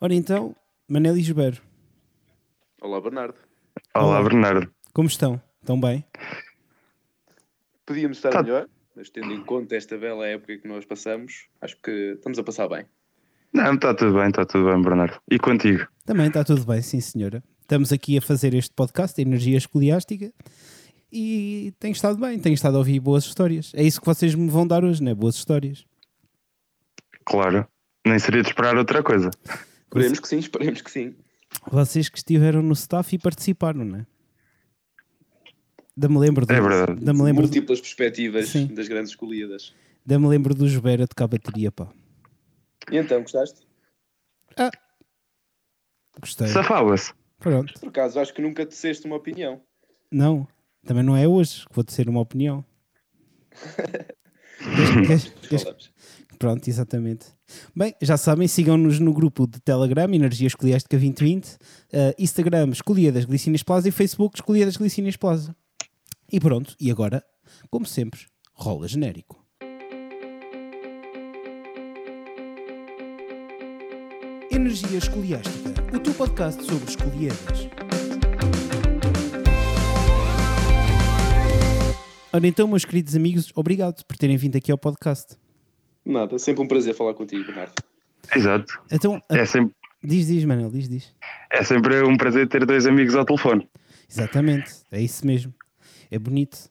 Ora então, Manel e Gilberto, Olá, Bernardo. Olá, Olá. Bernardo. como estão? Estão bem? Podíamos estar Tá. melhor, mas tendo em conta esta bela época que nós passamos, acho que estamos a passar bem. Não, está tudo bem, está tudo bem, Bernardo. E contigo? Também está tudo bem, sim senhora. Estamos aqui a fazer este podcast, Energia Escoliástica, e tem estado bem, tenho estado a ouvir boas histórias. É isso que vocês me vão dar hoje, não é? Boas histórias. Claro. Nem seria de esperar outra coisa. Esperemos que sim, esperemos que sim. Vocês que estiveram no staff e participaram, não é? Ainda me lembro do, É verdade. me lembro, Múltiplas perspectivas Sim. das grandes escolhidas. ainda me lembro do Jubera de cá bateria, pá. E então, gostaste? Gostei. Safava-se. Pronto. Por acaso, acho que nunca teceste uma opinião. Não, também não é hoje que vou ter uma opinião. Queres- queres- queres-. Pronto, exatamente. Bem, já sabem, sigam-nos no grupo de Telegram, Energia Escoliástica 2020, eh, Instagram, Escolia das Glicínias Plaza e Facebook, Escolia das Plaza. E pronto, e agora, como sempre, rola genérico. Energia Escoliástica, o teu podcast sobre escolhidas. Ora então, meus queridos amigos, obrigado por terem vindo aqui ao podcast. Nada, sempre um prazer falar contigo, Bernardo. Exato. Então, a- É sempre, diz, diz, Manel, diz, diz. é sempre um prazer ter dois amigos ao telefone. Exatamente, é isso mesmo. É bonito.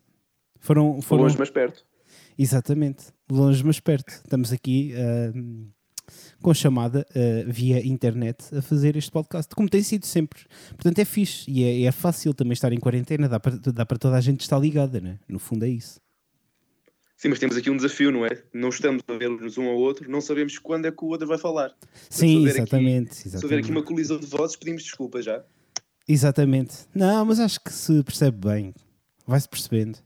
Foram, foram Longe, mas perto. exatamente, longe mas perto. Estamos aqui ahm, com chamada ah, via internet a fazer este podcast, como tem sido sempre. Portanto, é fixe e é, é fácil também estar em quarentena, dá para, dá para toda a gente estar ligada, né? No fundo é isso. Sim, mas temos aqui um desafio, não é? Não estamos a ver-nos um ao outro, não sabemos quando é que o outro vai falar. Sim, houver aqui- exatamente. Se houver aqui exatamente. uma colisão de vozes, pedimos desculpa já. Exatamente. Não, mas acho que se percebe bem. Vai-se percebendo.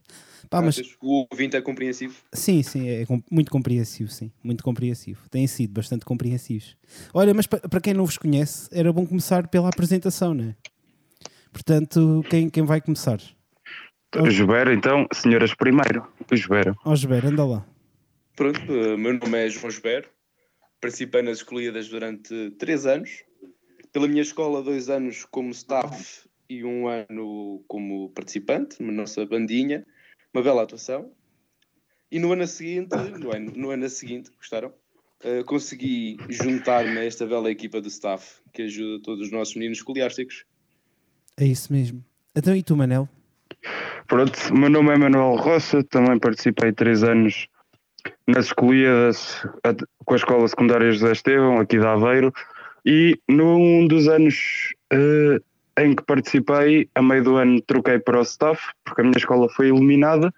Pá, mas? O ouvinte é compreensivo. Sim, sim, é muito compreensivo, sim, muito compreensivo. Têm sido bastante compreensivos. Olha, mas pa- para quem não vos conhece, era bom começar pela apresentação, não é? Portanto, quem, quem vai começar? O Jubera, então, senhoras primeiro. Jubera. Ó, Gilberto, anda lá. Pronto, eh, meu nome é João Gilberto, participei nas escolhidas durante três anos. Pela minha escola, dois anos como staff e um ano como participante, na nossa bandinha. Uma bela atuação. E no ano seguinte, no ano, no ano seguinte, gostaram? Eh, consegui juntar-me a esta bela equipa do staff que ajuda todos os nossos meninos escoliásticos. É isso mesmo. Então, e tu, Manel? Pronto, o meu nome é Manuel Rocha, também participei três anos nas escolhidas com a Escola Secundária José Estevão, aqui de Aveiro, e num dos anos eh, em que participei, a meio do ano troquei para o staff, porque a minha escola foi eliminada,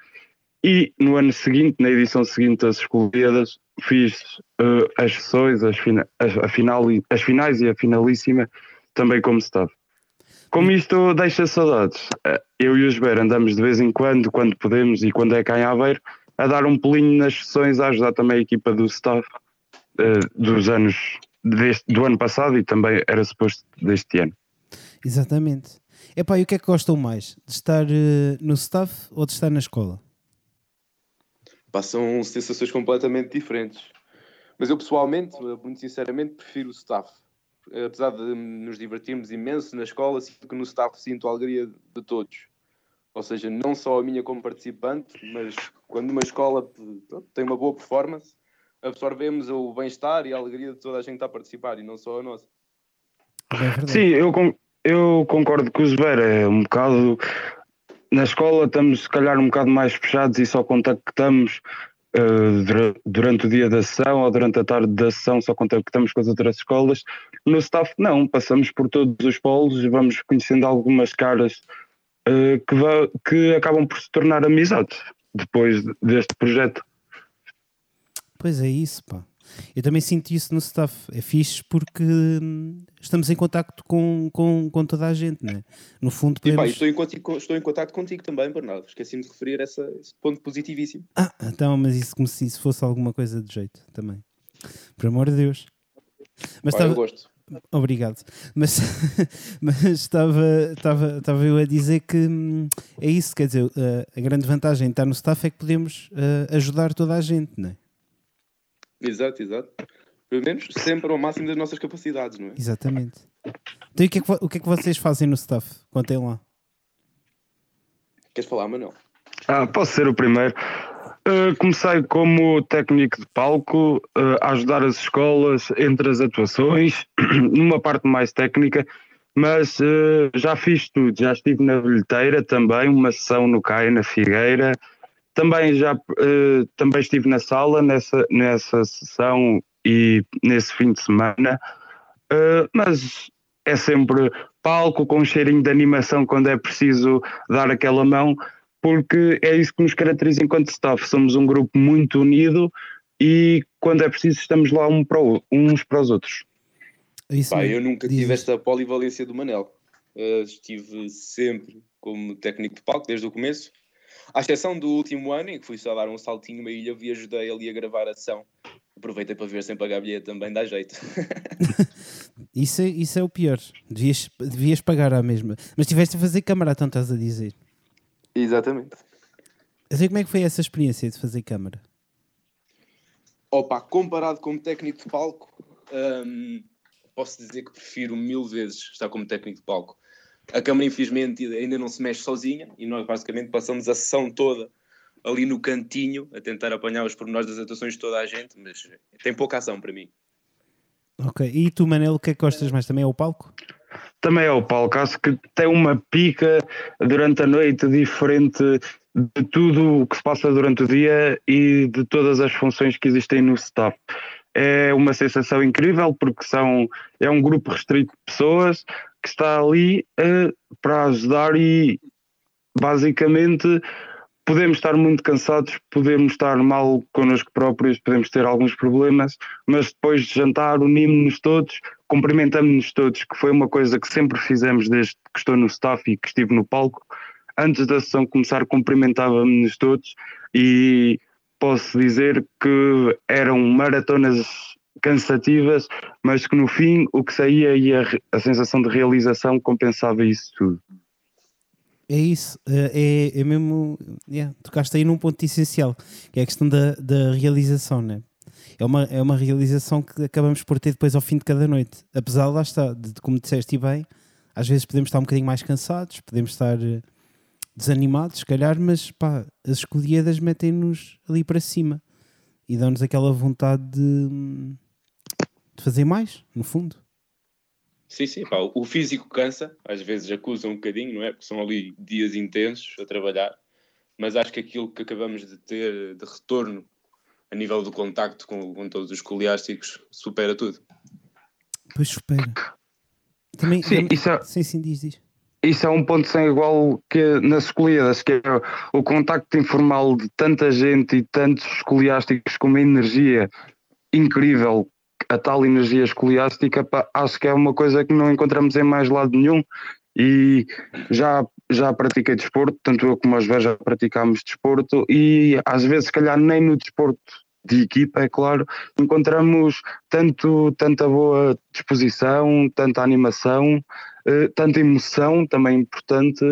e no ano seguinte, na edição seguinte das escolhidas, fiz eh, as sessões, as, fina- as, final, as finais e a finalíssima, também como staff. Como isto deixa saudades, eh, eu e o Josber andamos de vez em quando, quando podemos e quando é cá em Aveiro, a dar um pulinho nas sessões, a ajudar também a equipa do staff eh, dos anos deste, do ano passado e também era suposto deste ano. Exatamente. Epá, e o que é que gostam mais? De estar eh, no staff ou de estar na escola? Passam sensações completamente diferentes. Mas eu pessoalmente, muito sinceramente, prefiro o staff. Apesar de nos divertirmos imenso na escola, sinto que no staff sinto a alegria de todos. Ou seja, não só a minha como participante, mas quando uma escola tem uma boa performance, absorvemos o bem-estar e a alegria de toda a gente que está a participar e não só a nossa. É. Sim, eu, eu concordo com o Josber, é um bocado. Na escola estamos se calhar um bocado mais fechados e só contactamos eh, dura- durante o dia da sessão ou durante a tarde da sessão, só contactamos com as outras escolas. No staff, não, passamos por todos os polos e vamos conhecendo algumas caras eh, que, que acabam por se tornar amizades depois de- deste projeto. Pois é isso, pá. Eu também sinto isso no staff. É fixe porque hum, estamos em contacto com, com, com toda a gente, né? No fundo, E pá, podemos... estou, em contigo, estou em contato contigo também, Bernardo. Esqueci-me de referir essa, esse ponto positivíssimo. Ah, então, mas isso como se isso fosse alguma coisa de jeito também. Por amor de Deus. Mas Pá, eu estava... gosto. Obrigado. Mas, mas estava, estava, estava eu a dizer que hum, é isso, quer dizer, a, a grande vantagem de estar no staff é que podemos ah, ajudar toda a gente, não é? Exato, exato. Pelo menos sempre ao máximo das nossas capacidades, não é? Exatamente. Então, e o que, é que, o que é que vocês fazem no staff? Contem lá. Queres falar, Manuel? Ah, posso ser o primeiro. Uh, comecei como técnico de palco, uh, a ajudar as escolas entre as atuações, numa parte mais técnica, mas uh, já fiz tudo. Já estive na bilheteira também, uma sessão no CAI, na Figueira. Também já uh, também estive na sala nessa, nessa sessão e nesse fim de semana. Uh, mas é sempre palco com um cheirinho de animação quando é preciso dar aquela mão, porque é isso que nos caracteriza enquanto staff. Somos um grupo muito unido e quando é preciso estamos lá um para o- uns para os outros. Isso Pá, eu nunca tive esta polivalência do Manel. Uh, estive sempre como técnico de palco desde o começo, à exceção do último ano em que fui só dar um saltinho uma ilha e ajudei ali a gravar a ação. Aproveitei para ver sem pagar bilhete também, dá jeito. Isso, é, isso é o pior. Devias, devias pagar à mesma. Mas tiveste a fazer câmara, então estás a dizer. Exatamente. Sei como é que foi essa experiência de fazer câmara. Opa, comparado como técnico de palco, hum, posso dizer que prefiro mil vezes estar como técnico de palco. A câmara, infelizmente, ainda não se mexe sozinha e nós basicamente passamos a sessão toda ali no cantinho a tentar apanhar os pormenores das atuações de toda a gente, mas tem pouca ação para mim. Ok. E tu, Manel, o que é que gostas mais? Também é o palco? Também é o palco, acho que tem uma pica durante a noite diferente de tudo o que se passa durante o dia e de todas as funções que existem no staff. É uma sensação incrível porque são, é um grupo restrito de pessoas que está ali eh, para ajudar e basicamente podemos estar muito cansados, podemos estar mal connosco próprios, podemos ter alguns problemas, mas depois de jantar unimos-nos todos, cumprimentamos-nos todos, que foi uma coisa que sempre fizemos desde que estou no staff e que estive no palco. Antes da sessão começar, cumprimentávamos-nos todos e posso dizer que eram maratonas cansativas, mas que no fim o que saía e a, a sensação de realização compensava isso tudo. É isso. É, é, é mesmo. Yeah, tocaste aí num ponto essencial, que é a questão da, da realização, né? É uma, é uma realização que acabamos por ter depois ao fim de cada noite. Apesar, lá está, de, como disseste e bem, às vezes podemos estar um bocadinho mais cansados, podemos estar eh, desanimados, se calhar, mas pá, as escolhidas metem-nos ali para cima e dão-nos aquela vontade de, de fazer mais, no fundo. Sim, sim, pá, o físico cansa, às vezes acusa um bocadinho, não é? Porque são ali dias intensos a trabalhar, mas acho que aquilo que acabamos de ter de retorno a nível do contacto com, com todos os escoliásticos supera tudo. Pois supera. Também, Sim, também- isso é- sim, sim, diz, diz. Isso é um ponto sem igual que nas escolhidas, que é o contacto informal de tanta gente e tantos escoliásticos com uma energia incrível, a tal energia escoliástica, pá, acho que é uma coisa que não encontramos em mais lado nenhum. E já, já pratiquei desporto, tanto eu como os Ver já praticámos desporto, e às vezes, se calhar, nem no desporto de equipa, é claro, encontramos tanto, tanta boa disposição, tanta animação, eh, tanta emoção também importante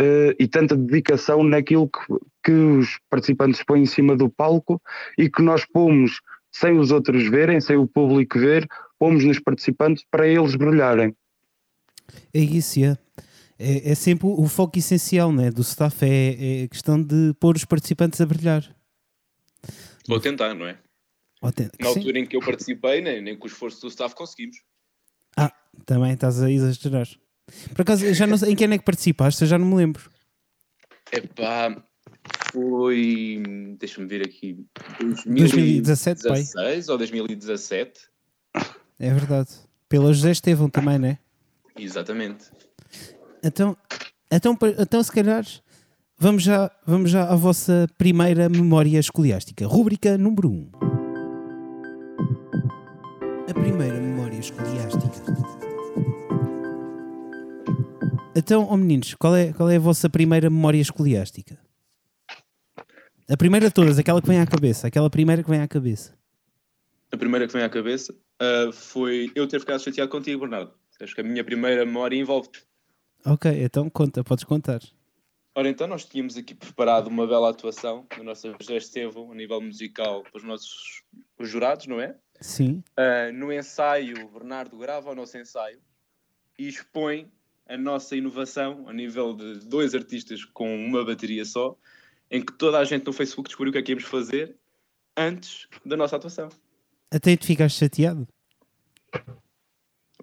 eh, e tanta dedicação naquilo que, que os participantes põem em cima do palco e que nós pomos sem os outros verem, sem o público ver, pomos nos participantes para eles brilharem. É isso, é. É, é sempre o, foco essencial né, do staff, é, é a questão de pôr os participantes a brilhar. Vou tentar, não é? Na sim. altura em que eu participei, nem, nem com o esforço do staff conseguimos. Ah, também estás a exagerar. Por acaso, já não sei em quem é que participaste, eu já não me lembro. Epá, foi. Deixa-me ver aqui. 2017, pai. 2016 ou 2017? É verdade. Pela José Estevão também, né? Exatamente. Então, então, então se calhar, vamos já, vamos já à vossa primeira memória escoliástica. Rúbrica número 1. A primeira memória escoliástica. Então, ó meninos, qual é, qual é a vossa primeira memória escoliástica? A primeira de todas, aquela que vem à cabeça. Aquela primeira que vem à cabeça. A primeira que vem à cabeça ah, foi eu ter ficado chateado contigo, Bernardo. Acho que a minha primeira memória envolve-te. Ok, então conta, podes contar. Ora, então nós tínhamos aqui preparado uma bela atuação da nossa José Estevão a nível musical para os nossos os jurados, não é? Sim. Uh, no ensaio, o Bernardo grava o nosso ensaio e expõe a nossa inovação a nível de dois artistas com uma bateria só, em que toda a gente no Facebook descobriu o que é que íamos fazer antes da nossa atuação. Até te ficaste chateado?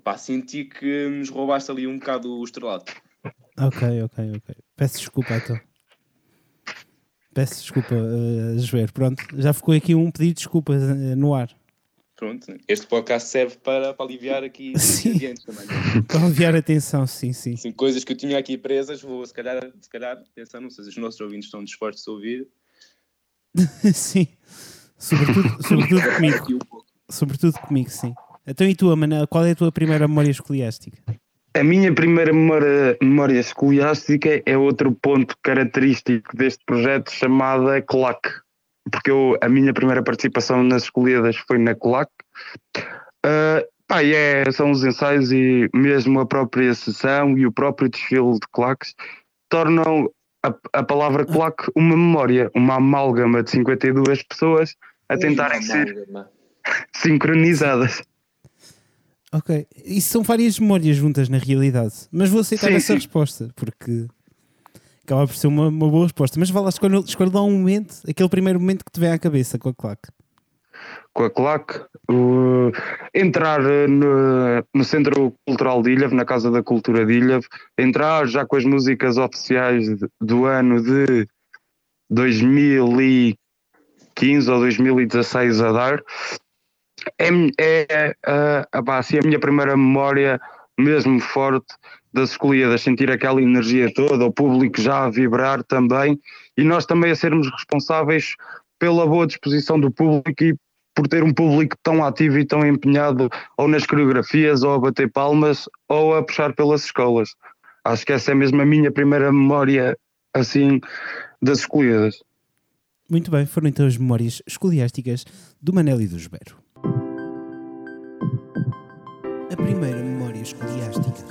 Pá, senti que nos roubaste ali um bocado o estrelado. Ok, ok, ok. Peço desculpa então. Peço desculpa, uh, Joer. Pronto, já ficou aqui um pedido de desculpas uh, no ar. Pronto, este podcast serve para, para aliviar aqui sim. também. para aliviar a tensão, sim, sim. sim. Coisas que eu tinha aqui presas, vou se calhar, se calhar pensar, não sei se os nossos ouvintes estão dispostos a ouvir. sim, sobretudo, sobretudo comigo. Sobretudo comigo, sim. Então e tu, Manel, qual é a tua primeira memória escoliástica? A minha primeira memória, memória escoliástica é outro ponto característico deste projeto chamada CLAC porque eu, a minha primeira participação nas escolhidas foi na COLAC. Uh, pá, é, são os ensaios e mesmo a própria sessão e o próprio desfile de claques tornam a, a palavra claque uma memória, uma amálgama de 52 pessoas a tentarem ser sincronizadas. Ok, isso são várias memórias juntas na realidade, mas vou aceitar sim, essa sim. resposta porque acaba por ser uma, uma boa resposta. Mas vá lá, escolhe, escolhe lá um momento, aquele primeiro momento que te vem à cabeça com a claque. Com a claque, uh, entrar no, no, Centro Cultural de Ilhavo, na Casa da Cultura de Ilhavo, entrar já com as músicas oficiais do ano de 2015 ou 2016 a dar, é, é, é, assim, a minha primeira memória mesmo forte das escolhidas, sentir aquela energia toda, o público já a vibrar também e nós também a sermos responsáveis pela boa disposição do público e por ter um público tão ativo e tão empenhado ou nas coreografias ou a bater palmas ou a puxar pelas escolas. Acho que essa é mesmo a minha primeira memória assim das escolhidas. Muito bem, foram então as memórias escoliásticas do Manel e do Esbero. A primeira memória escoliástica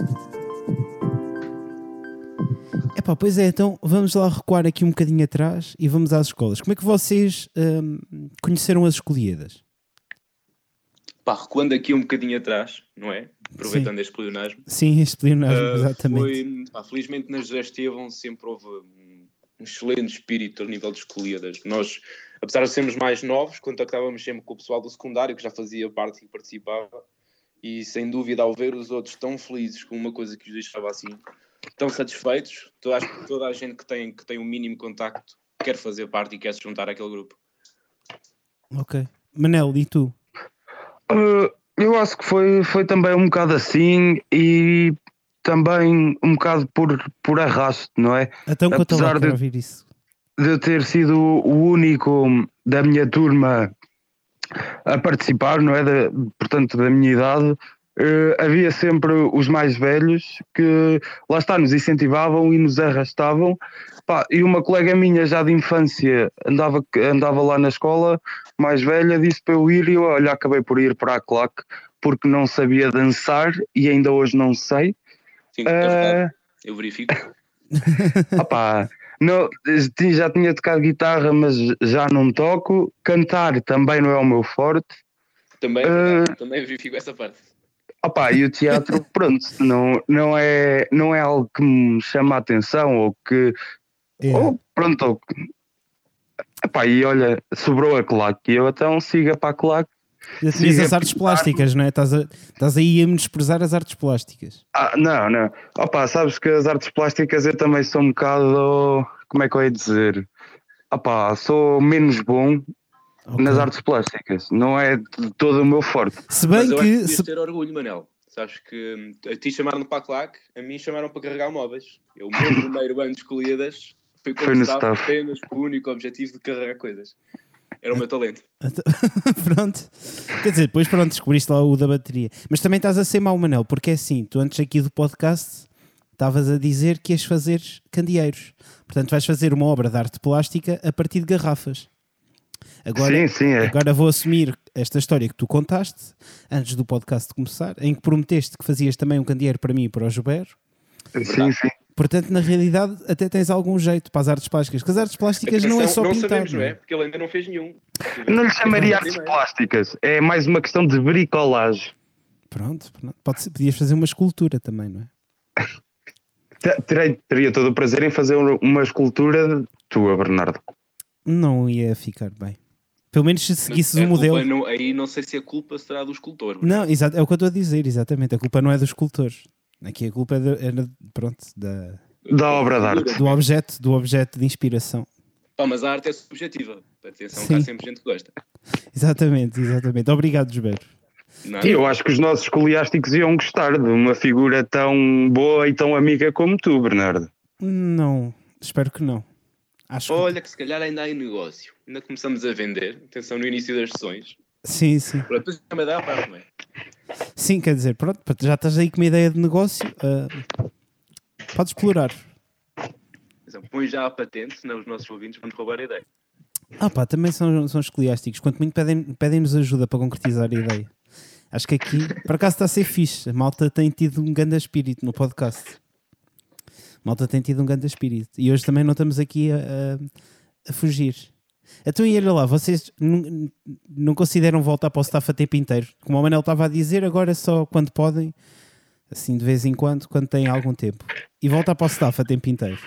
Epá, pois é, então vamos lá recuar aqui um bocadinho atrás e vamos às escolas. Como é que vocês hum, conheceram as escolhidas? Pá, recuando aqui um bocadinho atrás, não é? Aproveitando Sim. este pleonasmo. Sim, este pleonasmo, uh, exatamente. Foi, pá, felizmente na José Estevão sempre houve um, um excelente espírito a nível de escolhidas. Nós, apesar de sermos mais novos, contactávamos sempre com o pessoal do secundário que já fazia parte e participava e sem dúvida ao ver os outros tão felizes com uma coisa que os deixava assim estão satisfeitos. Toda, toda a gente que tem, que tem um mínimo contacto quer fazer parte e quer se juntar àquele grupo. Ok. Manel, e tu? Uh, eu acho que foi, foi também um bocado assim e também um bocado por, por arrasto, não é? Então, Apesar de, ouvir isso. de eu ter sido o único da minha turma a participar, não é? Portanto, da minha idade, Uh, havia sempre os mais velhos que lá está, nos incentivavam e nos arrastavam. Pá, e uma colega minha já de infância andava, andava lá na escola, mais velha, disse para eu ir e eu olha, acabei por ir para a claque porque não sabia dançar e ainda hoje não sei. Sim, uh, eu verifico. opá, não, já tinha tocado guitarra, mas já não toco. Cantar também não é o meu forte. Também, uh, também verifico essa parte. Opa, e o teatro, pronto, não, não, é, não é algo que me chama a atenção ou que. Yeah. Ou, pronto, ou, Epá, e olha, sobrou a claque e eu então siga para a claque. E as artes plásticas, não é? Estás, a, estás aí a menosprezar as artes plásticas. Ah, não, não. Opa, sabes que as artes plásticas eu também sou um bocado. Como é que eu ia dizer? Opa, sou menos bom okay. nas artes plásticas. Não é de todo o meu forte. Se bem Mas que. Se... ter orgulho, Manel. Sabes que hum, a ti chamaram para a claque, a mim chamaram para carregar móveis. Eu, o meu primeiro ano de escolhidas foi quando foi estava apenas com o único objetivo de carregar coisas. Era o meu talento. pronto. Quer dizer, depois pronto, descobriste lá o da bateria. Mas também estás a ser mau, Manel, porque é assim, tu antes aqui do podcast estavas a dizer que ias fazer candeeiros. Portanto, vais fazer uma obra de arte plástica a partir de garrafas. Agora, sim, sim, é. agora vou assumir esta história que tu contaste antes do podcast começar, em que prometeste que fazias também um candeeiro para mim e para o Gilberto. Sim, sim. Portanto, na realidade, até tens algum jeito para as artes plásticas. Porque as artes plásticas não é só não pintar. sabemos, não não é? é? Porque ele ainda não fez nenhum. Não lhe chamaria artes plásticas, é mais uma questão de bricolagem. Pronto, pronto. Pode ser, podias fazer uma escultura também, não é? Te- Terei, teria todo o prazer em fazer uma escultura tua, Bernardo. Não ia ficar bem. Pelo menos se seguisses o modelo. culpa não- aí não sei se a culpa será do escultor. Não, exato, é o que eu estou a dizer, exatamente. A culpa não é dos escultores. Aqui a culpa é, da- é da- pronto, da, Da obra de arte. do objeto, do objeto de inspiração. Pá, mas a arte é subjetiva. Atenção, Sim. que há sempre gente que gosta. Exatamente, exatamente. Obrigado, Josbero. Nada. E eu acho que os nossos escoliásticos iam gostar de uma figura tão boa e tão amiga como tu, Bernardo. Não, espero que não. Acho que... Olha que se calhar ainda há em negócio. Ainda começamos a vender. Atenção no início das sessões. Sim, sim. Pronto, isso também dá a parte, não é? Sim, quer dizer, pronto, já estás aí com uma ideia de negócio. ah, podes explorar. Põe já a patente, senão os nossos ouvintes vão-te roubar a ideia. Ah pá, também são, são escoliásticos. Quanto muito pedem- pedem-nos ajuda para concretizar a ideia. Acho que aqui, por acaso está a ser fixe. A malta tem tido um grande espírito no podcast. A malta tem tido um grande espírito. E hoje também não estamos aqui a, a- a fugir. Então, e olha lá, vocês não, consideram voltar para o staff a tempo inteiro? Como o Manel estava a dizer, agora só quando podem, assim de vez em quando, quando têm algum tempo. E voltar para o staff a tempo inteiro.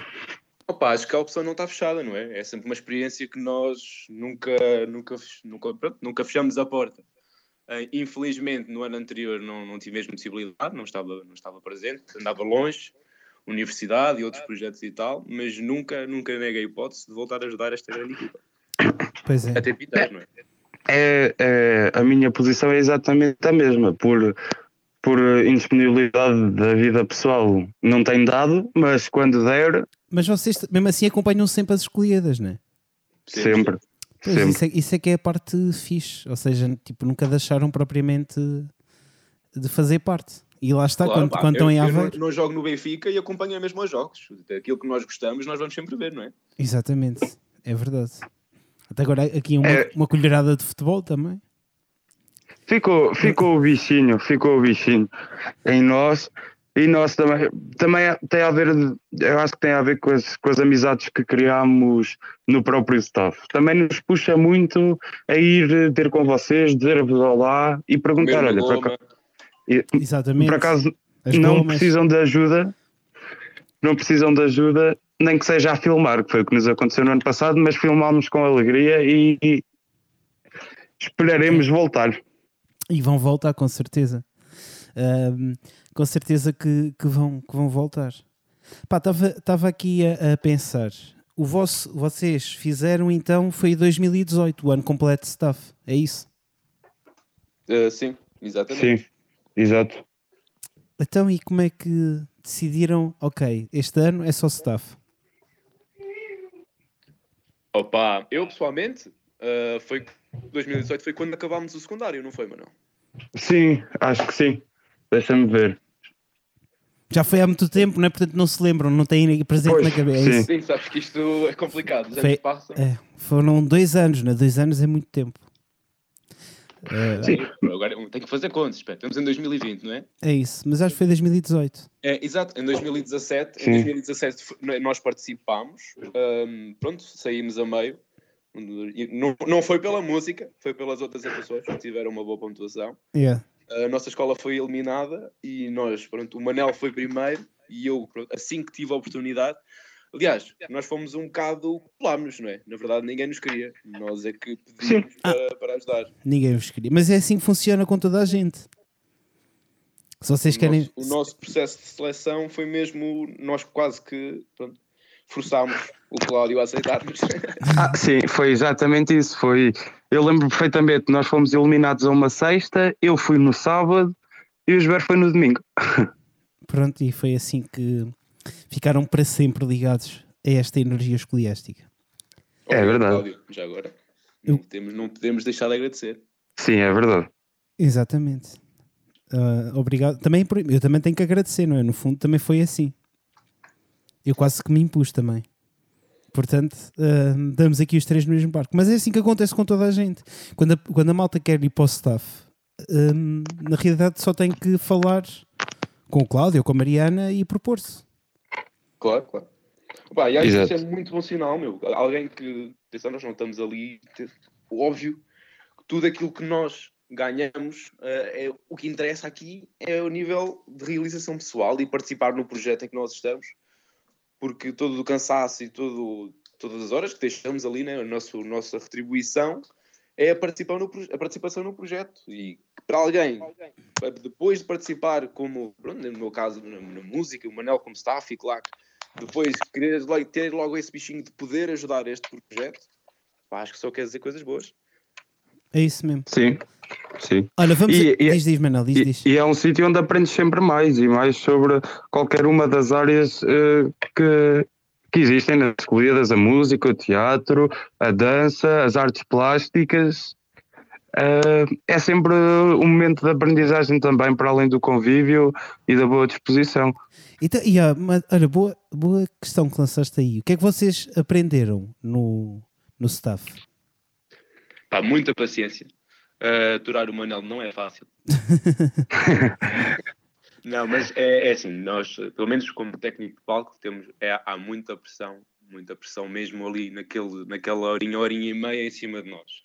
Opa, acho que a opção não está fechada, não é? É sempre uma experiência que nós nunca, nunca, nunca, pronto, nunca fechamos a porta. Eh, infelizmente, no ano anterior não, não tive mesmo possibilidade, não estava, não estava presente, andava longe, universidade e outros projetos e tal, mas nunca, nunca neguei a hipótese de voltar a ajudar esta grande equipa. Pois é. Até pintar, não é? É, é- a minha posição é exatamente a mesma. Por, por indisponibilidade da vida pessoal, não tem dado, mas quando der, Mas vocês, mesmo assim, acompanham sempre as escolhidas, não é? sempre. Pois, sempre. isso, é, isso é que é a parte fixe. Ou seja, tipo, nunca deixaram propriamente de fazer parte. E lá está, Claro, quando, pá, quando eu, estão em eu não, Aveiro. não jogo no Benfica e acompanho mesmo os jogos. Aquilo que nós gostamos, nós vamos sempre ver, não é? Exatamente, é verdade. Até agora aqui uma, É. uma colherada de futebol também. Ficou, ficou o bichinho, ficou o bichinho em nós. E nós também, também tem a ver, eu acho que tem a ver com as, com as amizades que criamos no próprio staff. Também nos puxa muito a ir ter com vocês, dizer-vos olá e perguntar, olha, e- Exatamente. por acaso As não gomas. precisam de ajuda, não precisam de ajuda, nem que seja a filmar, que foi o que nos aconteceu no ano passado, mas filmámos com alegria e, e esperaremos voltar. E vão voltar, com certeza. Ahm, com certeza que, que vão, que vão voltar. Estava aqui a, a pensar. O vosso, vocês fizeram então, foi em 2018, o ano completo de staff. É isso? Eh, sim, exatamente. Sim, exato. Então, e como é que decidiram? Ok, este ano é só staff. Opa, eu pessoalmente, eh, foi 2018 foi quando acabámos o secundário, não foi, Manuel? Sim, acho que sim. Deixa-me ver. Já foi há muito tempo, não é? Portanto, não se lembram, não têm aí presente Pois, na cabeça. Sim. Sim, sabes que isto é complicado, os Foi- anos passam. É, foram dois anos, né? Dois anos é muito tempo. É, Sim. Agora tenho que fazer contas, espera, estamos em 2020, não é? é isso, mas acho que foi 2018. É, exato, em 2017, Sim. em 2017 f- nós participámos, ahm, pronto, saímos a meio. Não, não foi pela música, foi pelas outras atuações que tiveram uma boa pontuação. Yeah. A nossa escola foi eliminada e nós, pronto, o Manel foi primeiro e eu, pronto, assim que tive a oportunidade. Aliás, nós fomos um bocado colámos, não é? Na verdade, ninguém nos queria. Nós é que pedimos para, para ajudar. Ninguém vos queria. Mas é assim que funciona com toda a gente. Se vocês O querem. nosso, o nosso processo de seleção foi mesmo, nós quase que pronto, forçámos o Cláudio a aceitar-nos. Ah, sim, foi exatamente isso. Foi. Eu lembro perfeitamente, nós fomos eliminados a uma sexta, eu fui no sábado e o Josber foi no domingo. Pronto, e foi assim que ficaram para sempre ligados a esta energia escoliástica. É verdade. Cláudio, já agora. Não podemos, não podemos deixar de agradecer. Sim, é verdade. Exatamente. Ah, obrigado. Também, por- eu também tenho que agradecer, não é? No fundo, também foi assim. Eu quase que me impus também. Portanto, ah, damos aqui os três no mesmo barco. Mas é assim que acontece com toda a gente. Quando a, quando a malta quer ir para o staff, ah, na realidade só tem que falar com o Cláudio ou com a Mariana e propor-se. Claro, claro. Pá, e acho que Exato. isso é muito bom sinal, meu. Alguém que, atenção, nós não estamos ali, óbvio, que tudo aquilo que nós ganhamos, eh, é, o que interessa aqui é o nível de realização pessoal e participar no projeto em que nós estamos, porque todo o cansaço e todo, todas as horas que deixamos ali, né, a nossa, a nossa retribuição é a participação, no, a participação no projeto. E para alguém, depois de participar, como pronto, no meu caso, na, na música, o Manel como staff e claro, depois querer logo- ter logo esse bichinho de poder ajudar este projeto, pá, acho que só quer dizer coisas boas. É isso mesmo. Sim, sim. Olha, vamos. E- a... e- diz, diz, Manel, diz, E, diz. e é um sítio onde aprendes sempre mais e mais sobre qualquer uma das áreas eh, que, que existem nas escolhidas, a música, o teatro, a dança, as artes plásticas. Eh, é sempre um momento de aprendizagem também, para além do convívio e da boa disposição. Então, e, ah, mas, olha, boa, boa questão que lançaste aí. O que é que vocês aprenderam no, no staff? Pá, muita paciência. Uh, aturar o Manel não é fácil. não, mas é, é assim, nós, pelo menos como técnico de palco, temos, é, há muita pressão, muita pressão mesmo ali naquele, naquela horinha, horinha e meia em cima de nós.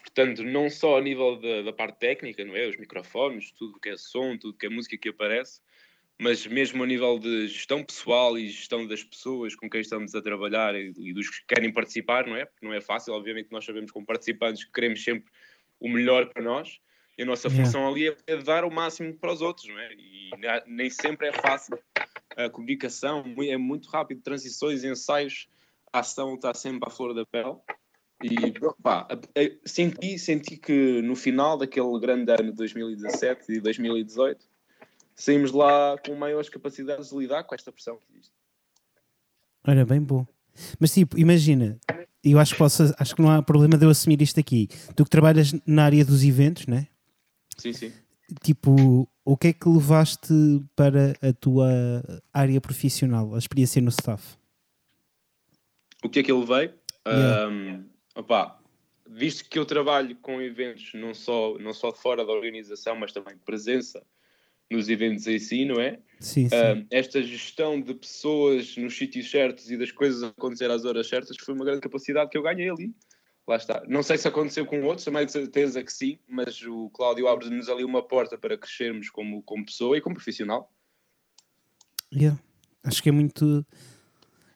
Portanto, não só a nível da, da parte técnica, não é? Os microfones, tudo que é som, tudo que é música que aparece, mas mesmo a nível de gestão pessoal e gestão das pessoas com quem estamos a trabalhar e, e dos que querem participar, não é? Porque não é fácil, obviamente nós sabemos como participantes que queremos sempre o melhor para nós e a nossa função ali é, é dar o máximo para os outros, não é? E nem sempre é fácil. A comunicação mu- é muito rápido, transições, ensaios, a ação está sempre à flor da pele. E pá, senti, senti que no final daquele grande ano de 2017 e 2018 saímos de lá com maiores capacidades de lidar com esta pressão que existe. Olha, bem bom. Mas tipo, imagina, eu acho que, posso, acho que não há problema de eu assumir isto aqui. Tu que trabalhas na área dos eventos, né? Sim, sim. Tipo, o que é que levaste para a tua área profissional, a experiência no staff? O que é que ele veio? Yeah. Um, opá, visto que eu trabalho com eventos não só, não só fora da organização, mas também presença nos eventos em si, não é? Sim, sim. Um, esta gestão de pessoas nos sítios certos e das coisas acontecer às horas certas foi uma grande capacidade que eu ganhei ali. Lá está. Não sei se aconteceu com outros, também de certeza que sim, mas o Cláudio abre-nos ali uma porta para crescermos como, como pessoa e como profissional. Yeah. Acho que é muito.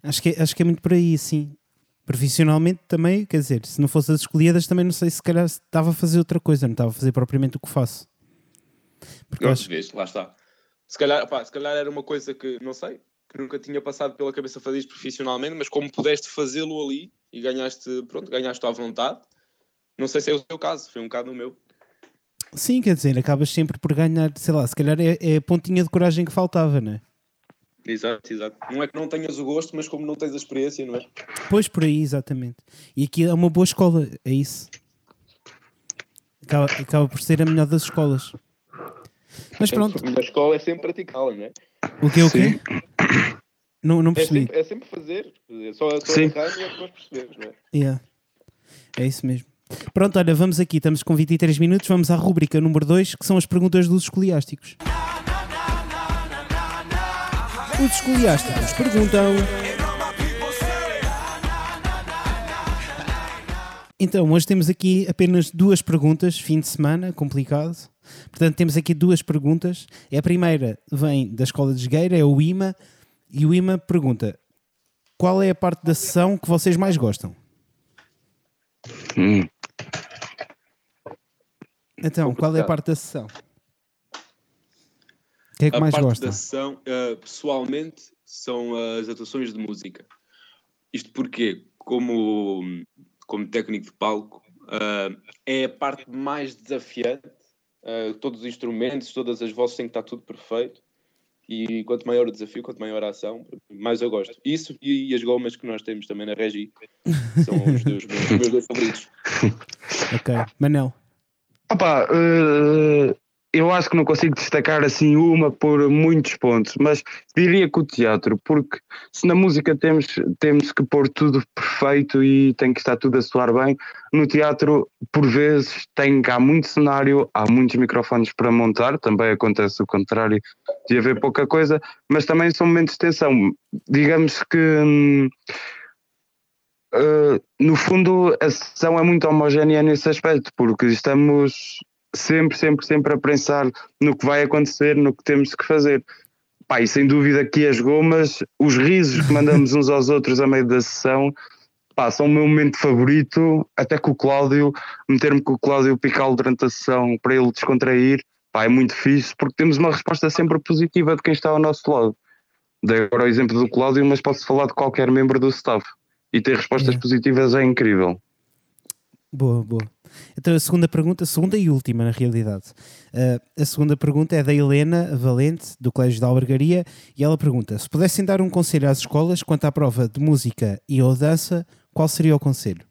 Acho que é, acho que é muito por aí, sim. Profissionalmente também, quer dizer, se não fosse as escolhidas, também não sei se calhar estava a fazer outra coisa, não estava a fazer propriamente o que faço. Porque Não, acho, vês, lá está. Se calhar, pá, se calhar era uma coisa que, não sei, que nunca tinha passado pela cabeça fazer isto profissionalmente, mas como pudeste fazê-lo ali e ganhaste, pronto, ganhaste à vontade, não sei se é o teu caso, foi um bocado o meu. sim, quer dizer, acabas sempre por ganhar, sei lá, se calhar é, é a pontinha de coragem que faltava, não é? Exato, exato. Não é que não tenhas o gosto, mas como não tens a experiência, não é? Pois por aí, exatamente. E aqui é uma boa escola, é isso. Acaba, acaba por ser a melhor das escolas. Mas pronto, A escola é sempre praticá-la, não é? o que é o quê? Não, não É percebi. sempre, é sempre fazer. É só, só Sim. errar e é depois percebemos, não é? Yeah. É isso mesmo. Pronto, olha, vamos aqui, estamos com 23 minutos, vamos à rúbrica número 2, que são as perguntas dos escoliásticos. Os escoliásticos perguntam. Então, hoje temos aqui apenas duas perguntas, fim de semana, complicado. Portanto, temos aqui duas perguntas. A primeira vem da Escola de Jogueira, é o IMA, e o IMA pergunta: qual é a parte da sessão que vocês mais gostam? Hum. Então, qual é a parte da sessão? O que é que a mais parte gosta? da sessão, uh, pessoalmente, são as atuações de música. Isto porque, como, como técnico de palco, uh, é a parte mais desafiante. Uh, todos os instrumentos, todas as vozes têm que estar tudo perfeito. E quanto maior o desafio, quanto maior a ação, mais eu gosto. Isso e as gomas que nós temos também na Regi são os, dois, os meus dois favoritos. Ok. Manel. Opa, eh, eu acho que não consigo destacar assim uma por muitos pontos, mas diria que o teatro, porque se na música temos, temos que pôr tudo perfeito e tem que estar tudo a soar bem, no teatro, por vezes, tem há muito cenário, há muitos microfones para montar, também acontece o contrário de haver pouca coisa, mas também são momentos de tensão. Digamos que. Hum, Uh, no fundo, a sessão é muito homogénea nesse aspecto, porque estamos sempre, sempre, sempre a pensar no que vai acontecer, no que temos que fazer. Pá, e sem dúvida que as gomas, os risos que mandamos uns aos outros a meio da sessão, pá, são o meu momento favorito, até com o Cláudio, meter-me com o Cláudio Pical durante a sessão para ele descontrair, pá, é muito fixe, porque temos uma resposta sempre positiva de quem está ao nosso lado. Dei agora o exemplo do Cláudio, mas posso falar de qualquer membro do staff. E ter respostas é. positivas é incrível. Boa, boa. Então a segunda pergunta, segunda e última na realidade. Uh, a segunda pergunta é da Helena Valente, do Colégio da Albergaria, e ela pergunta: se pudessem dar um conselho às escolas quanto à prova de música e ou dança, qual seria o conselho?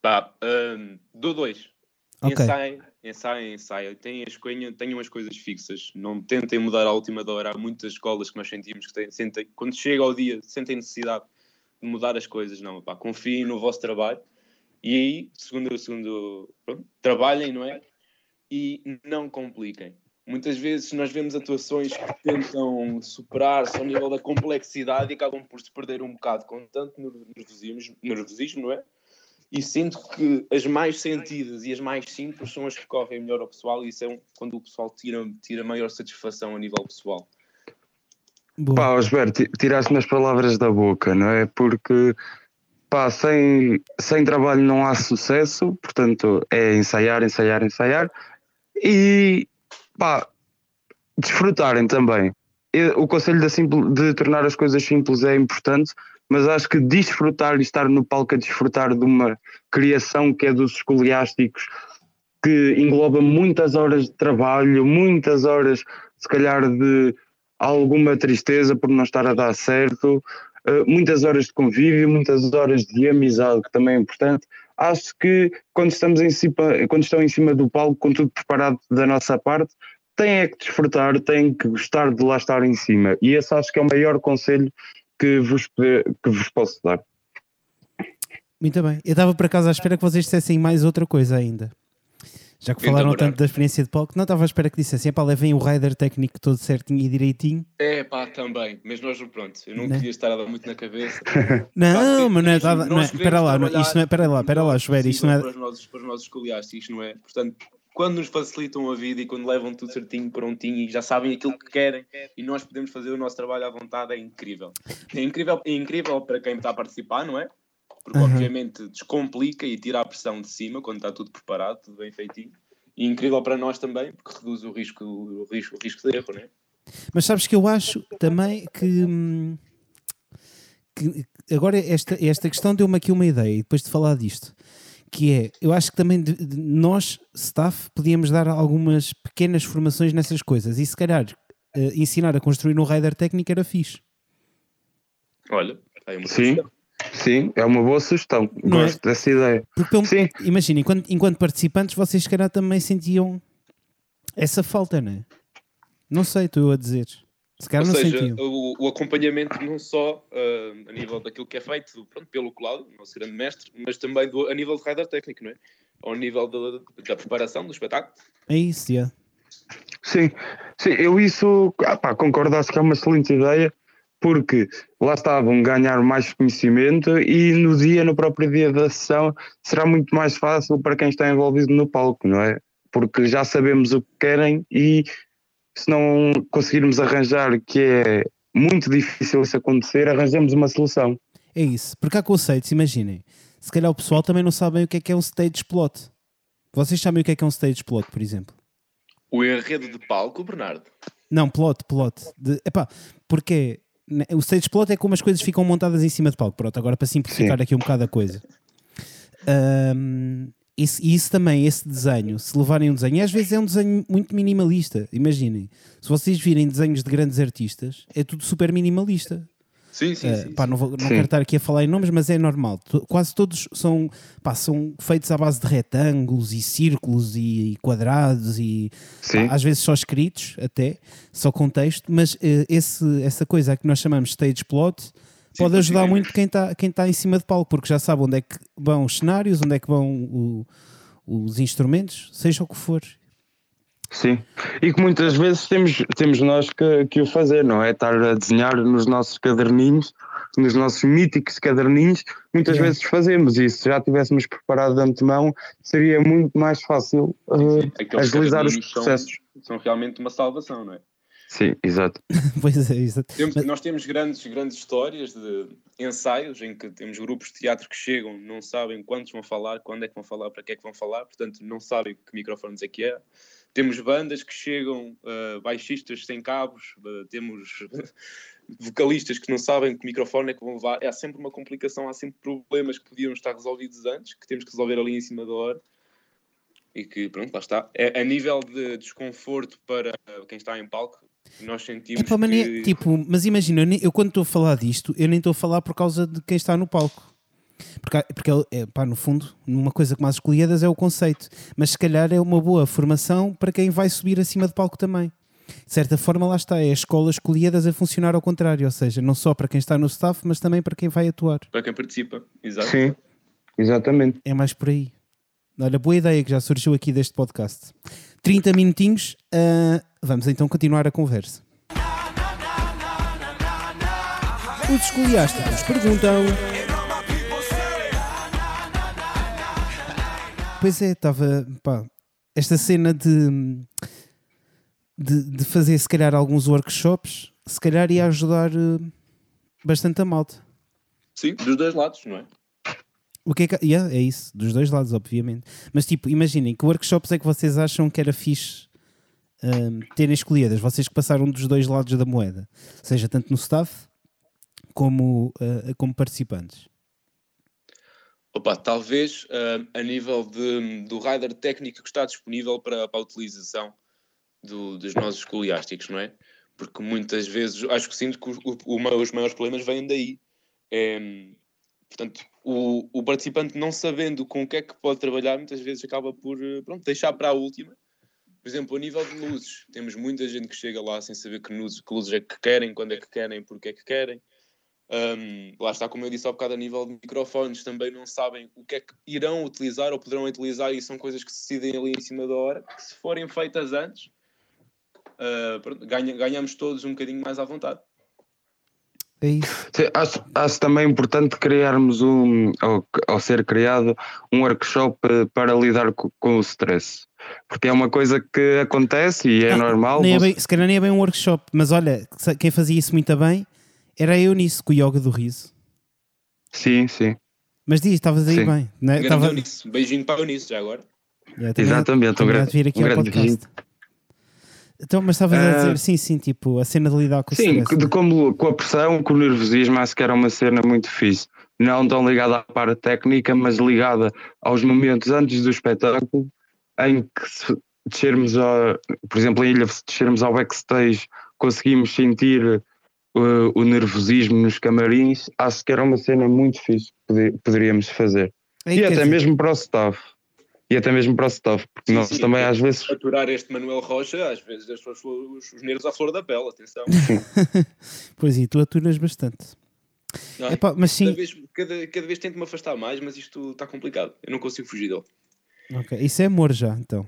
Pá, um, dou dois. Okay. Ensaiem, ensaiem, ensaiem. Tenham, as, tenham as coisas fixas. Não tentem mudar à última hora. Há muitas escolas que nós sentimos que têm, sentem, quando chega ao dia, sentem necessidade de mudar as coisas. Não, pá, confiem no vosso trabalho e aí, segundo, segundo pronto, trabalhem, não é? E não compliquem. Muitas vezes nós vemos atuações que tentam superar-se ao nível da complexidade e acabam por se perder um bocado com tanto nervosismo, nervosismo, não é? E sinto que as mais sentidas e as mais simples são as que correm melhor ao pessoal e isso é um, quando o pessoal tira, tira maior satisfação a nível pessoal. Boa. Pá, Osber, tiraste-me as palavras da boca, não é? Porque pá, sem, sem trabalho não há sucesso, portanto é ensaiar, ensaiar, ensaiar e pá, desfrutarem também. O conselho de, de tornar as coisas simples é importante, mas acho que desfrutar e estar no palco a desfrutar de uma criação que é dos escoliásticos, que engloba muitas horas de trabalho, muitas horas, se calhar, de alguma tristeza por não estar a dar certo, eh, muitas horas de convívio, muitas horas de amizade, que também é importante. Acho que quando estamos em cima, quando estão em cima do palco, com tudo preparado da nossa parte, têm é que desfrutar, têm que gostar de lá estar em cima. E esse acho que é o maior conselho que vos, que vos posso dar. Muito bem. Eu estava por acaso à espera que vocês dissessem mais outra coisa ainda. Já que falaram tanto da experiência de palco, não estava à espera que dissessem, é pá, levem o rider técnico todo certinho e direitinho. É pá, também, mas nós, pronto, eu não, não. Né? queria estar a dar muito na cabeça. não, mas não é, nada, não é, espera lá, não, isto não é, espera lá, espera lá, Josué, isto não é... Para os nossos, para os nossos isto não é, portanto, quando nos facilitam a vida e quando levam tudo certinho, prontinho e já sabem aquilo que querem e nós podemos fazer o nosso trabalho à vontade, é incrível. É incrível, é incrível para quem está a participar, não é? Porque uhum. obviamente descomplica e tira a pressão de cima quando está tudo preparado, tudo bem feitinho e incrível para nós também, porque reduz o risco, o risco, o risco de erro, né? Mas sabes que eu acho também que, hum, que agora esta, esta questão deu-me aqui uma ideia, depois de falar disto, que é, eu acho que também de, de, nós, staff, podíamos dar algumas pequenas formações nessas coisas e se calhar uh, ensinar a construir um rider técnico era fixe. Olha, aí uma Sim. Questão. Sim, é uma boa sugestão. Não é? Gosto é? dessa ideia. Porque, Sim. imagina, enquanto, enquanto participantes, vocês, se calhar, também sentiam essa falta, não é? Não sei, estou a dizer. Se calhar Ou não seja, sentiam. O, o, acompanhamento não só uh, a nível daquilo que é feito pronto, pelo Cláudio, nosso grande mestre, mas também do, a nível de rider técnico, não é? Ao nível da preparação do espetáculo. É isso, yeah. Sim, sim, eu isso ah, pá, concordo, acho que é uma excelente ideia porque lá estavam ganhar mais conhecimento e no dia, no próprio dia da sessão, será muito mais fácil para quem está envolvido no palco, não é? Porque já sabemos o que querem e se não conseguirmos arranjar, que é muito difícil isso acontecer, arranjamos uma solução. É isso, porque há conceitos, imaginem, se calhar o pessoal também não sabe o que é que é um stage plot. Vocês sabem o que é que é um stage plot, por exemplo? O enredo de palco, Bernardo? Não, plot, plot. De, epá, porque o stage plot é como as coisas ficam montadas em cima de palco. Pronto, agora para simplificar Sim. aqui um bocado a coisa. Um, isso, isso também, esse desenho, se levarem um desenho, e às vezes é um desenho muito minimalista. Imaginem, se vocês virem desenhos de grandes artistas, é tudo super minimalista. Sim, sim, Uh, sim, pá, sim. não, vou, não Sim. quero estar aqui a falar em nomes, mas é normal. Quase todos são, pá, são feitos à base de retângulos e círculos e, quadrados e pá, às vezes só escritos até, só com texto, mas eh, esse, essa coisa que nós chamamos de stage plot pode ajudar sim. muito quem está quem tá em cima de palco, porque já sabe onde é que vão os cenários, onde é que vão o- os instrumentos, seja o que for. Sim, e que muitas vezes temos, temos nós que, que o fazer, não é? Estar a desenhar nos nossos caderninhos, nos nossos míticos caderninhos, muitas Yeah. vezes fazemos isso. Se já tivéssemos preparado de antemão, seria muito mais fácil uh, agilizar os caderninhos são- processos. São, realmente uma salvação, não é? Sim, exato. pois é, exato. Temos- nós temos grandes, grandes histórias de ensaios em que temos grupos de teatro que chegam, não sabem quantos vão falar, quando é que vão falar, para que é que vão falar, portanto não sabem que microfones é que é. Temos bandas que chegam, uh, baixistas sem cabos, uh, temos vocalistas que não sabem que microfone é que vão levar. Há sempre uma complicação, há sempre problemas que podiam estar resolvidos antes, que temos que resolver ali em cima da hora. E que, pronto, lá está. É, a nível de desconforto para quem está em palco, nós sentimos É que... tipo, mas imagina, eu quando estou a falar disto, eu nem estou a falar por causa de quem está no palco. Porque, porque é, pá, no fundo, numa coisa como as escolhidas é o conceito, mas se calhar é uma boa formação para quem vai subir acima de palco também. De certa forma, lá está, é a escola escolhidas a funcionar ao contrário, ou seja, não só para quem está no staff, mas também para quem vai atuar. para quem participa. Exato. Sim, exatamente. É mais por aí. Olha, boa ideia que já surgiu aqui deste podcast. 30 minutinhos, ah, vamos então continuar a conversa. Os escoliásticos perguntam. Pois é, estava. esta cena de, de, de fazer, se calhar, alguns workshops, se calhar ia ajudar eh, bastante a malta. Sim, dos dois lados, não é? O que é que. Yeah, é isso, dos dois lados, obviamente. Mas tipo, imaginem que workshops é que vocês acham que era fixe ahm, terem escolhidas? Vocês que passaram dos dois lados da moeda, seja tanto no staff como, ah, como participantes. Opa, talvez ah, a nível de, do rider técnico que está disponível para, para a utilização do- dos nossos escoliásticos, não é? Porque muitas vezes acho que sinto que o- o- os maiores problemas vêm daí. É, portanto, o, o participante não sabendo com o que é que pode trabalhar, muitas vezes acaba por eh, pronto, deixar para a última. Por exemplo, a nível de luzes, temos muita gente que chega lá sem saber que luzes, que luzes é que querem, quando é que querem, porque é que querem. Um, lá está, como eu disse há bocado, a nível de microfones, também não sabem o que é que irão utilizar ou poderão utilizar, e são coisas que se decidem ali em cima da hora, que se forem feitas antes, uh, pronto, ganha- ganhamos todos um bocadinho mais à vontade. É isso. Sim, Acho, acho também importante criarmos um, ou, ou ser criado, um workshop eh, para lidar co- com o stress. Porque é uma coisa que acontece e é Ah, normal. nem é bem- se calhar nem é bem um workshop, mas olha, quem fazia isso muito bem era a Eunice com o yoga do riso. Sim, sim. Mas diz, estavas aí Sim. bem. Não é? Grande Tava- Eunice. Beijinho para a Eunice já agora. Há- Exatamente, um grande- de vir aqui um ao grande podcast. Então, mas estavas a Ah. dizer, sim, sim, tipo, a cena de lidar com o Sim, stress. de como com a pressão, com o nervosismo, acho que era uma cena muito fixe. Não tão ligada à parte técnica, mas ligada aos momentos antes do espetáculo, em que se descermos, a, por exemplo, em Ilha, se descermos ao backstage, conseguimos sentir uh, o nervosismo nos camarins. Acho que era uma cena muito fixe que pode- poderíamos fazer. Aí, e até dizer, mesmo para o staff. E até mesmo para o staff, porque Sim, nós sim, também é. às vezes. Aturar este Manuel Rocha, às vezes as pessoas, os, os nervos à flor da pele, atenção. Pois e tu aturas bastante. Não é? Epá, mas Cada sim, vez, cada, cada vez tento-me afastar mais, mas isto está complicado. Eu não consigo fugir dele. ok, isso é amor já, então.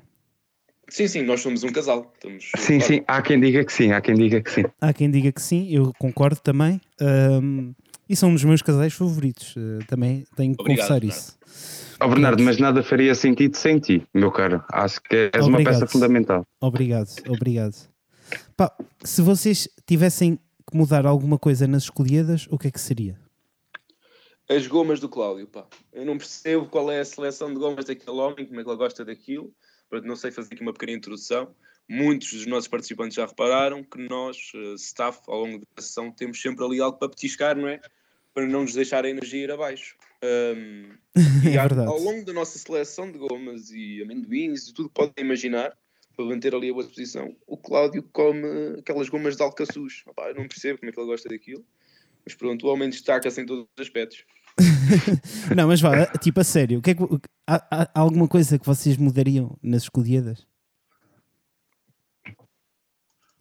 Sim, sim, nós somos um casal. Estamos, Sim, sim, há quem diga que sim, há quem diga que sim. Há quem diga que sim, eu concordo também. Ahm, e são um dos meus casais favoritos. eh, também tenho que Obrigado, confessar Bernardo. isso. Ó Bernardo, mas nada faria sentido sem ti, meu caro. Acho que és uma Obrigado. peça fundamental. Obrigado, obrigado. Pá, se vocês tivessem que mudar alguma coisa nas escolhidas, o que é que seria? As gomas do Cláudio, pá. Eu não percebo qual é a seleção de gomas daquele homem, como é que ele gosta daquilo. Não sei fazer aqui uma pequena introdução. Muitos dos nossos participantes já repararam que nós, eh, staff, ao longo da sessão, temos sempre ali algo para petiscar, não é? Para não nos deixar a energia ir abaixo. E É há- verdade. ao longo da nossa seleção de gomas e amendoins e tudo que podem imaginar, para manter ali a boa disposição, o Cláudio come aquelas gomas de alcaçuz. Opá, eu não percebo como é que ele gosta daquilo. Mas pronto, o homem destaca-se em todos os aspectos. Não, mas vá, tipo a sério, o que é que, há, há alguma coisa que vocês mudariam nas escolhidas?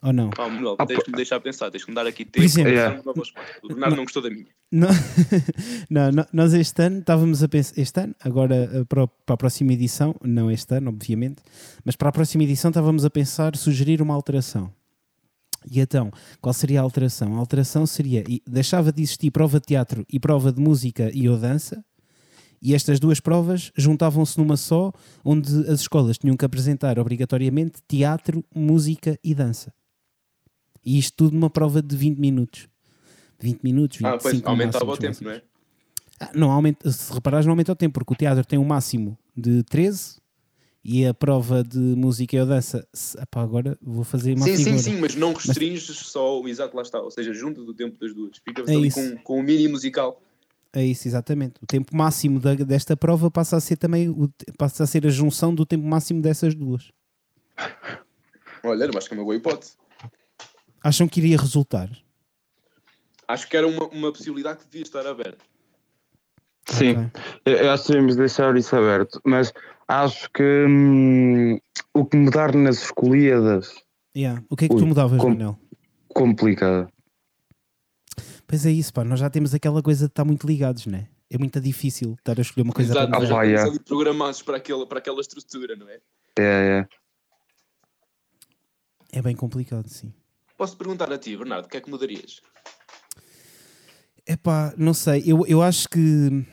Ou não? Ah, Manuel, ah, tens de me deixar pensar, tens de me dar aqui tempo. exemplo, yeah. O Bernardo não gostou da minha. Não, não, nós este ano estávamos a pensar, este ano, agora eh, para, para a próxima edição, não este ano, obviamente, mas para a próxima edição estávamos a pensar sugerir uma alteração. E então, qual seria a alteração? A alteração seria, deixava de existir prova de teatro e prova de música e ou dança, e estas duas provas juntavam-se numa só, onde as escolas tinham que apresentar obrigatoriamente teatro, música e dança. E isto tudo numa prova de 20 minutos. 20 minutos, 25 Ah, pois, aumentava o tempo, máximos. não é? Ah, não aumenta, se reparares, não aumenta o tempo, porque o teatro tem um máximo de 13 e a prova de música e dança, se, epá, agora vou fazer uma Sim, figura. sim, sim, mas não restringes mas... só o exato, lá está, ou seja, junto do tempo das duas. Ficas é ali com, com o mini musical. É isso, exatamente. O tempo máximo da, desta prova passa a ser também o, passa a ser a junção do tempo máximo dessas duas. Olha, acho que é uma boa hipótese. Acham que iria resultar? Acho que era uma, uma possibilidade que devia estar aberta. Sim, okay. eu acho que devemos deixar isso aberto, mas acho que hum, o que mudar nas escolhidas. Yeah. O que é que tu mudavas, com, Manel? Complicado. Pois é isso, pá, nós já temos aquela coisa de estar muito ligados, né? É muito difícil estar a escolher uma coisa Exato, para. Já ali programados para aquela, para aquela estrutura, não é? É, é. É bem complicado, sim. Posso perguntar a ti, Bernardo, o que é que mudarias? Epá, não sei, eu, eu acho que.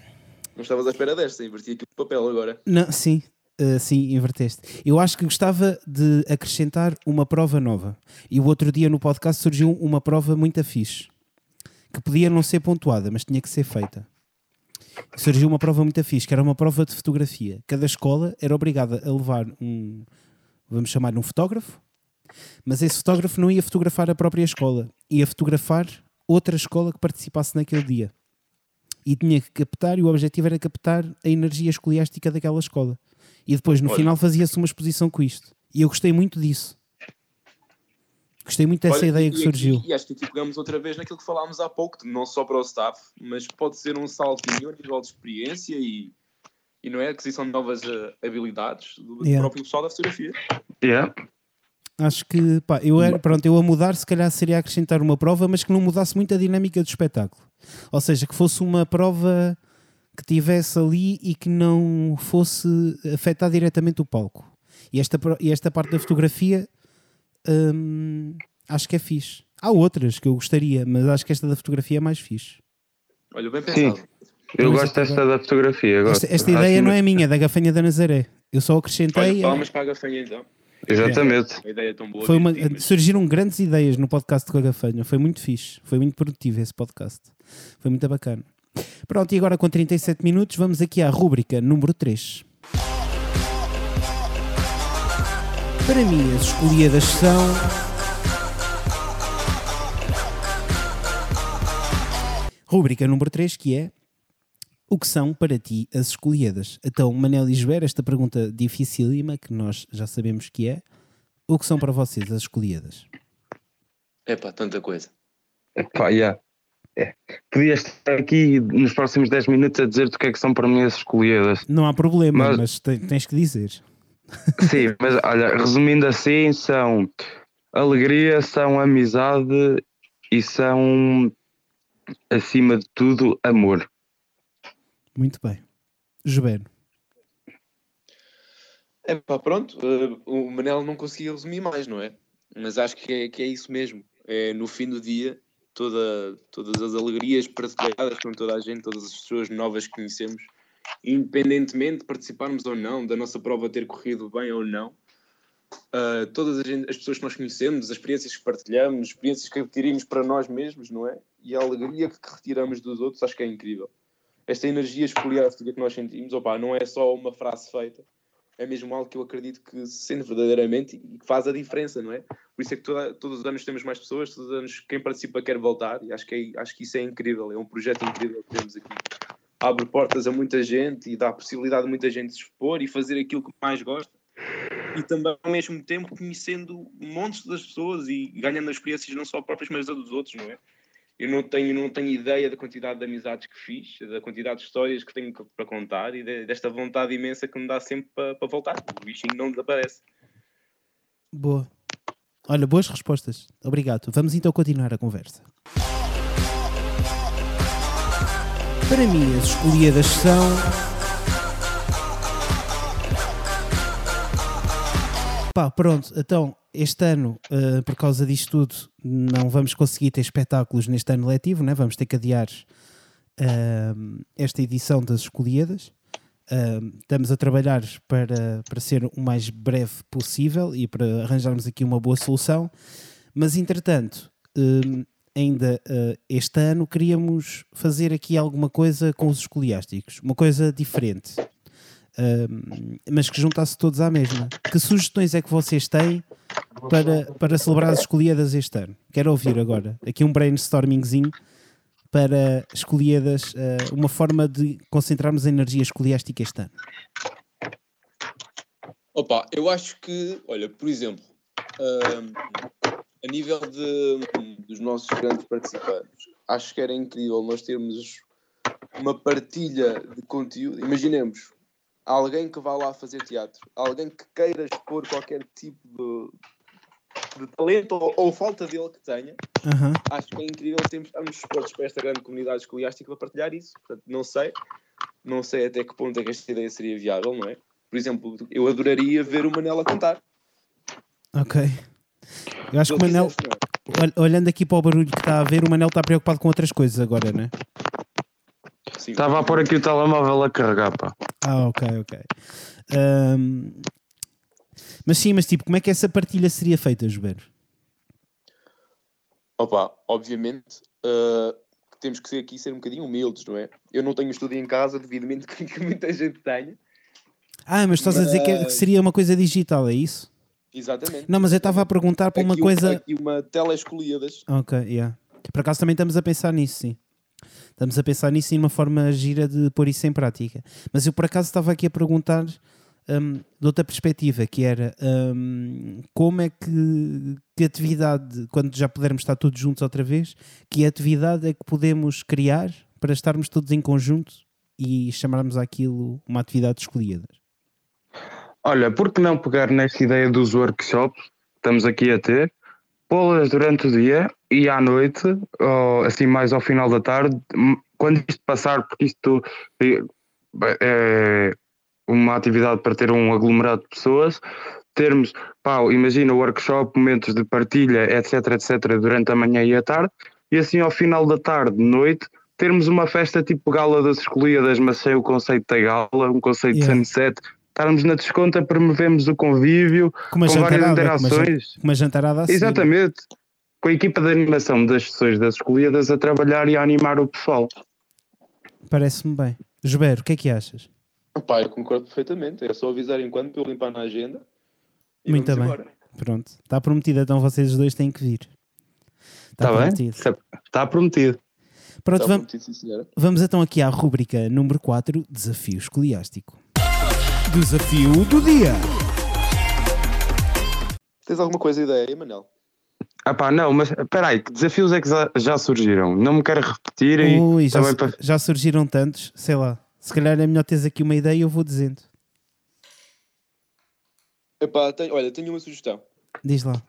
Não estavas à espera desta, inverti aqui o papel agora. Não, sim, uh, sim, inverteste. Eu acho que gostava de acrescentar uma prova nova. E o outro dia no podcast surgiu uma prova muito fixe, que podia não ser pontuada, mas tinha que ser feita. Surgiu uma prova muito fixe, que era uma prova de fotografia. Cada escola era obrigada a levar um, vamos chamar um fotógrafo, mas esse fotógrafo não ia fotografar a própria escola, ia fotografar outra escola que participasse naquele dia. E tinha que captar, e o objetivo era captar a energia escoliástica daquela escola. E depois, no Olha. final, fazia-se uma exposição com isto. E eu gostei muito disso. Gostei muito dessa Olha, ideia que e, surgiu. E, acho que aqui pegamos outra vez naquilo que falámos há pouco, não só para o staff, mas pode ser um saltinho a nível de experiência e, e não é? Aquisição de novas uh, habilidades do, yeah. próprio pessoal da fotografia. Yeah. Acho que, pá, eu era, pronto, eu a mudar se calhar seria acrescentar uma prova, mas que não mudasse muito a dinâmica do espetáculo. Ou seja, que fosse uma prova que tivesse ali e que não fosse afetar diretamente o palco. E esta, e esta parte da fotografia hum, acho que é fixe. Há outras que eu gostaria, mas acho que esta da fotografia é mais fixe. Olha, bem pensado. Sim. Eu gosto desta da fotografia. Esta, esta ideia não é minha, é da gafanha da Nazaré. Eu só acrescentei. Olha, palmas para a gafanha então. Exatamente. Uma ideia tão boa. Foi uma, surgiram grandes ideias no podcast com a Gafanha. Foi muito fixe. Foi muito produtivo esse podcast. Foi muito bacana. Pronto, e agora com 37 minutos, vamos aqui à rúbrica número 3. Para mim, as escolhidas são. Rúbrica número 3, que é o que são para ti as escolhidas? Então, Manel e Joer, esta pergunta dificílima, que nós já sabemos que é, o que são para vocês as escolhidas? É pá, tanta coisa. Epá, yeah. É. Podias estar aqui nos próximos 10 minutos a dizer-te o que é que são para mim as escolhidas. Não há problema, mas, mas tens que dizer. Sim, mas olha, resumindo assim, são alegria, são amizade e são, acima de tudo, amor. Muito bem. Jubeno. É pá, pronto. Uh, o Manel não conseguia resumir mais, não é? Mas acho que é, que é isso mesmo. É no fim do dia, toda, todas as alegrias partilhadas com toda a gente, todas as pessoas novas que conhecemos, independentemente de participarmos ou não, da nossa prova ter corrido bem ou não, uh, todas as, as, pessoas que nós conhecemos, as experiências que partilhamos, as experiências que adquirimos para nós mesmos, não é? E a alegria que retiramos dos outros, acho que é incrível esta energia espoliástica que nós sentimos, opa, não é só uma frase feita, é mesmo algo que eu acredito que se sente verdadeiramente e que faz a diferença, não é? Por isso é que toda, todos os anos temos mais pessoas, todos os anos quem participa quer voltar e acho que, é, acho que isso é incrível, é um projeto incrível que temos aqui. Abre portas a muita gente e dá a possibilidade de muita gente se expor e fazer aquilo que mais gosta e também ao mesmo tempo conhecendo montes das pessoas e ganhando experiências não só próprias mas as dos outros, não é? Eu não tenho, não tenho ideia da quantidade de amizades que fiz, da quantidade de histórias que tenho para contar e de, desta vontade imensa que me dá sempre para, para voltar. O bichinho não desaparece. Boa. Olha, boas respostas. Obrigado. Vamos então continuar a conversa. Para mim, as escolhidas são. Pá, pronto, então este ano, uh, por causa disto tudo, não vamos conseguir ter espetáculos neste ano letivo, né? vamos ter que adiar uh, esta edição das escolhidas. Uh, estamos a trabalhar para, para ser o mais breve possível e para arranjarmos aqui uma boa solução, mas entretanto, ainda este ano queríamos fazer aqui alguma coisa com os escoliásticos, uma coisa diferente. Mas que juntasse todos à mesma. Que sugestões é que vocês têm para, para celebrar as escolhidas este ano. Quero ouvir agora aqui um brainstormingzinho para escolhidas, uh, uma forma de concentrarmos a energia escoliástica este ano. Opa, eu acho que, olha, por exemplo, uh, a nível de, dos nossos grandes participantes, acho que era incrível nós termos uma partilha de conteúdo. Imaginemos, alguém que vá lá fazer teatro, alguém que queira expor qualquer tipo de, de talento ou, ou, falta dele que tenha, uhum. acho que é incrível sempre estarmos expostos para esta grande comunidade escoliástica para partilhar isso. Portanto, não sei, não sei até que ponto é que esta ideia seria viável, não é? Por exemplo, eu adoraria ver o Manel a cantar. Ok. Eu acho que o Manel, é? olhando aqui para o barulho que está a ver, o Manel está preocupado com outras coisas agora, não é? Estava a pôr aqui o telemóvel a carregar, pá. Ah, ok, ok. Um, mas sim, mas tipo, como é que essa partilha seria feita, Jobeiro? Opa, obviamente uh, temos que ser aqui ser um bocadinho humildes, não é? Eu não tenho estúdio em casa, devidamente que muita gente tenha. Ah, mas estás mas... a dizer que, é, que, seria uma coisa digital, é isso? Exatamente. Não, mas eu estava a perguntar para uma coisa. Aqui uma tela escolhidas. Ok, yeah. Por acaso também estamos a pensar nisso, sim. Estamos a pensar nisso e numa forma gira de pôr isso em prática. Mas eu por acaso estava aqui a perguntar um, de outra perspectiva, que era um, como é que, que atividade, quando já pudermos estar todos juntos outra vez, que atividade é que podemos criar para estarmos todos em conjunto e chamarmos aquilo uma atividade escolhida? Olha, por que não pegar nesta ideia dos workshops que estamos aqui a ter pô-las durante o dia e à noite, ou assim mais ao final da tarde, quando isto passar, porque isto é uma atividade para ter um aglomerado de pessoas, termos, pá, imagina o workshop, momentos de partilha, etc, etc, durante a manhã e a tarde, e assim ao final da tarde, noite, termos uma festa tipo gala das escolhidas, mas sem o conceito da gala, um conceito yeah. de sunset, estarmos na desconta, promovemos o convívio com, com várias interações. Com uma jantarada assim. Exatamente. Com a equipa de animação das sessões das escolhidas a trabalhar e a animar o pessoal. Parece-me bem. Jober, o que é que achas? Pai, eu concordo perfeitamente. É só avisar enquanto para eu limpar na agenda. Muito bem. Embora. Pronto. Está prometido, então vocês dois têm que vir. Está, Está prometido. Bem? Está prometido. Pronto, Está vamos, prometido, vamos então aqui à rúbrica número 4, Desafio Escoliástico. Desafio do dia. Tens alguma coisa ideia, Manel? Ah pá, não, mas espera aí, que desafios é que já surgiram? Não me quero repetir e Ui, já, su para... já surgiram tantos, sei lá. Se calhar é melhor teres aqui uma ideia e eu vou dizendo. Epá, tenho, olha, tenho uma sugestão. Diz lá.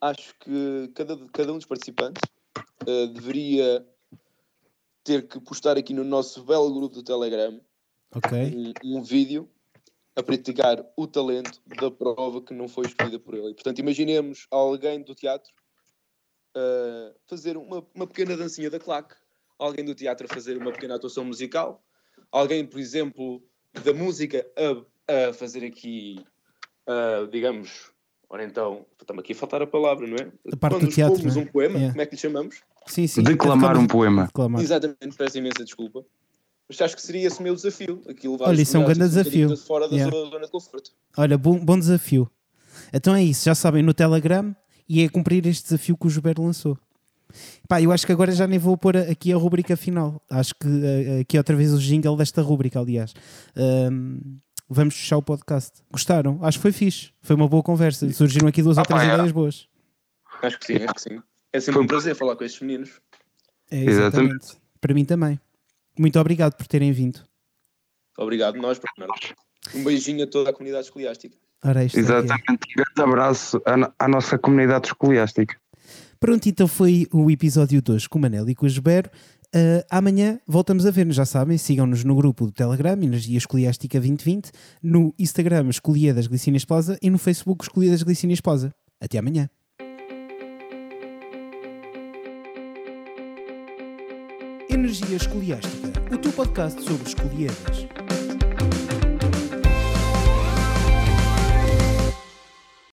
Acho que cada, cada um dos participantes uh, deveria ter que postar aqui no nosso belo grupo do Telegram okay. um, um vídeo a praticar o talento da prova que não foi escolhida por ele. Portanto, imaginemos alguém do teatro uh, fazer uma, uma pequena dancinha da claque, alguém do teatro a fazer uma pequena atuação musical, alguém, por exemplo, da música a, a fazer aqui, uh, digamos, ora então, estamos aqui a faltar a palavra, não é? A parte Quando do teatro, né? um poema, yeah. como é que lhe chamamos? Sim, sim. Declamar um poema. Declamar. Exatamente, peço imensa desculpa. Mas acho que seria esse o meu desafio. Aquilo Olha, isso é um grande desafio. De fora da yeah. zona de conforto. Olha, bom, bom desafio. Então é isso, já sabem, no Telegram e é cumprir este desafio que o Gilberto lançou. Pá, eu acho que agora já nem vou pôr aqui a rubrica final. Acho que uh, aqui outra vez o jingle desta rubrica, aliás. Um, vamos fechar o podcast. Gostaram? Acho que foi fixe. Foi uma boa conversa. Surgiram aqui duas ah, ou três ideias boas. Acho que sim, acho que sim. É sempre Foi- um prazer falar com estes meninos. É, exatamente. Exatamente. Para mim também. Muito obrigado por terem vindo. Obrigado, nós, Bernardo. Um beijinho a toda a comunidade escoliástica. Ora, é. Exatamente. Um grande abraço à, à nossa comunidade escoliástica. Pronto, então foi o episódio de hoje com o Manel e com o Gebero. Uh, amanhã voltamos a ver-nos, já sabem, sigam-nos no grupo do Telegram, Energia Escoliástica 2020, no Instagram Escolia das Glicínias Plaza e no Facebook Escolia das Glicínias Plaza. Até amanhã. Energia Escoliástica, o teu podcast sobre escoliedas.